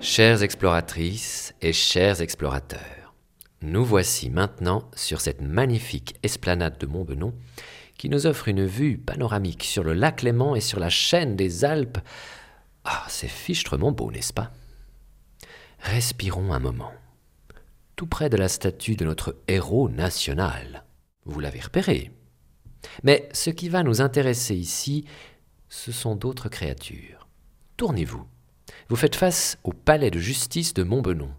Chères exploratrices et chers explorateurs, nous voici maintenant sur cette magnifique esplanade de Montbenon qui nous offre une vue panoramique sur le lac Léman et sur la chaîne des Alpes. Ah, c'est fichtrement beau, n'est-ce pas? Respirons un moment. Tout près de la statue de notre héros national. Vous l'avez repéré. Mais ce qui va nous intéresser ici, ce sont d'autres créatures. Tournez-vous. Vous faites face au palais de justice de Montbenon.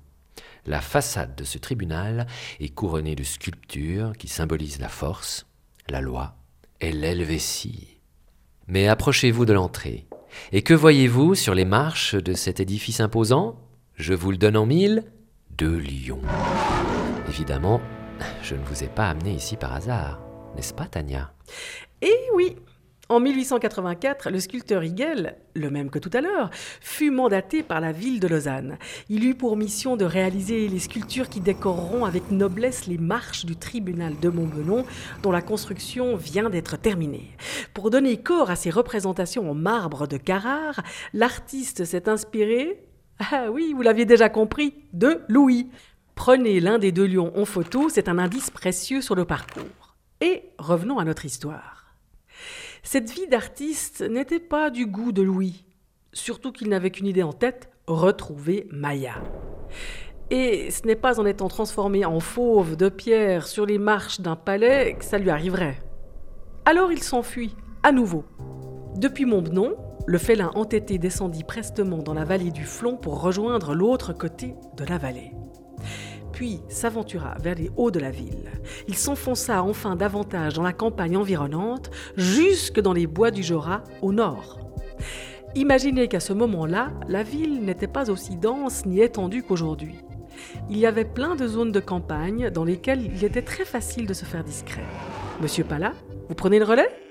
La façade de ce tribunal est couronnée de sculptures qui symbolisent la force, la loi et l'Helvétie. Mais approchez-vous de l'entrée. Et que voyez-vous sur les marches de cet édifice imposant? Je vous le donne en mille deux lions. Évidemment, je ne vous ai pas amené ici par hasard, n'est-ce pas, Tania? Eh oui en 1884, le sculpteur Higel, le même que tout à l'heure, fut mandaté par la ville de Lausanne. Il eut pour mission de réaliser les sculptures qui décoreront avec noblesse les marches du tribunal de Montbenon, dont la construction vient d'être terminée. Pour donner corps à ces représentations en marbre de Carrare, l'artiste s'est inspiré, ah oui, vous l'aviez déjà compris, de Louis. Prenez l'un des deux lions en photo, c'est un indice précieux sur le parcours. Et revenons à notre histoire. Cette vie d'artiste n'était pas du goût de Louis, surtout qu'il n'avait qu'une idée en tête, retrouver Maya. Et ce n'est pas en étant transformé en fauve de pierre sur les marches d'un palais que ça lui arriverait. Alors il s'enfuit, à nouveau. Depuis Montbenon, le félin entêté descendit prestement dans la vallée du Flon pour rejoindre l'autre côté de la vallée puis s'aventura vers les hauts de la ville. Il s'enfonça enfin davantage dans la campagne environnante, jusque dans les bois du Jura, au nord. Imaginez qu'à ce moment-là, la ville n'était pas aussi dense ni étendue qu'aujourd'hui. Il y avait plein de zones de campagne dans lesquelles il était très facile de se faire discret. Monsieur Pala, vous prenez le relais?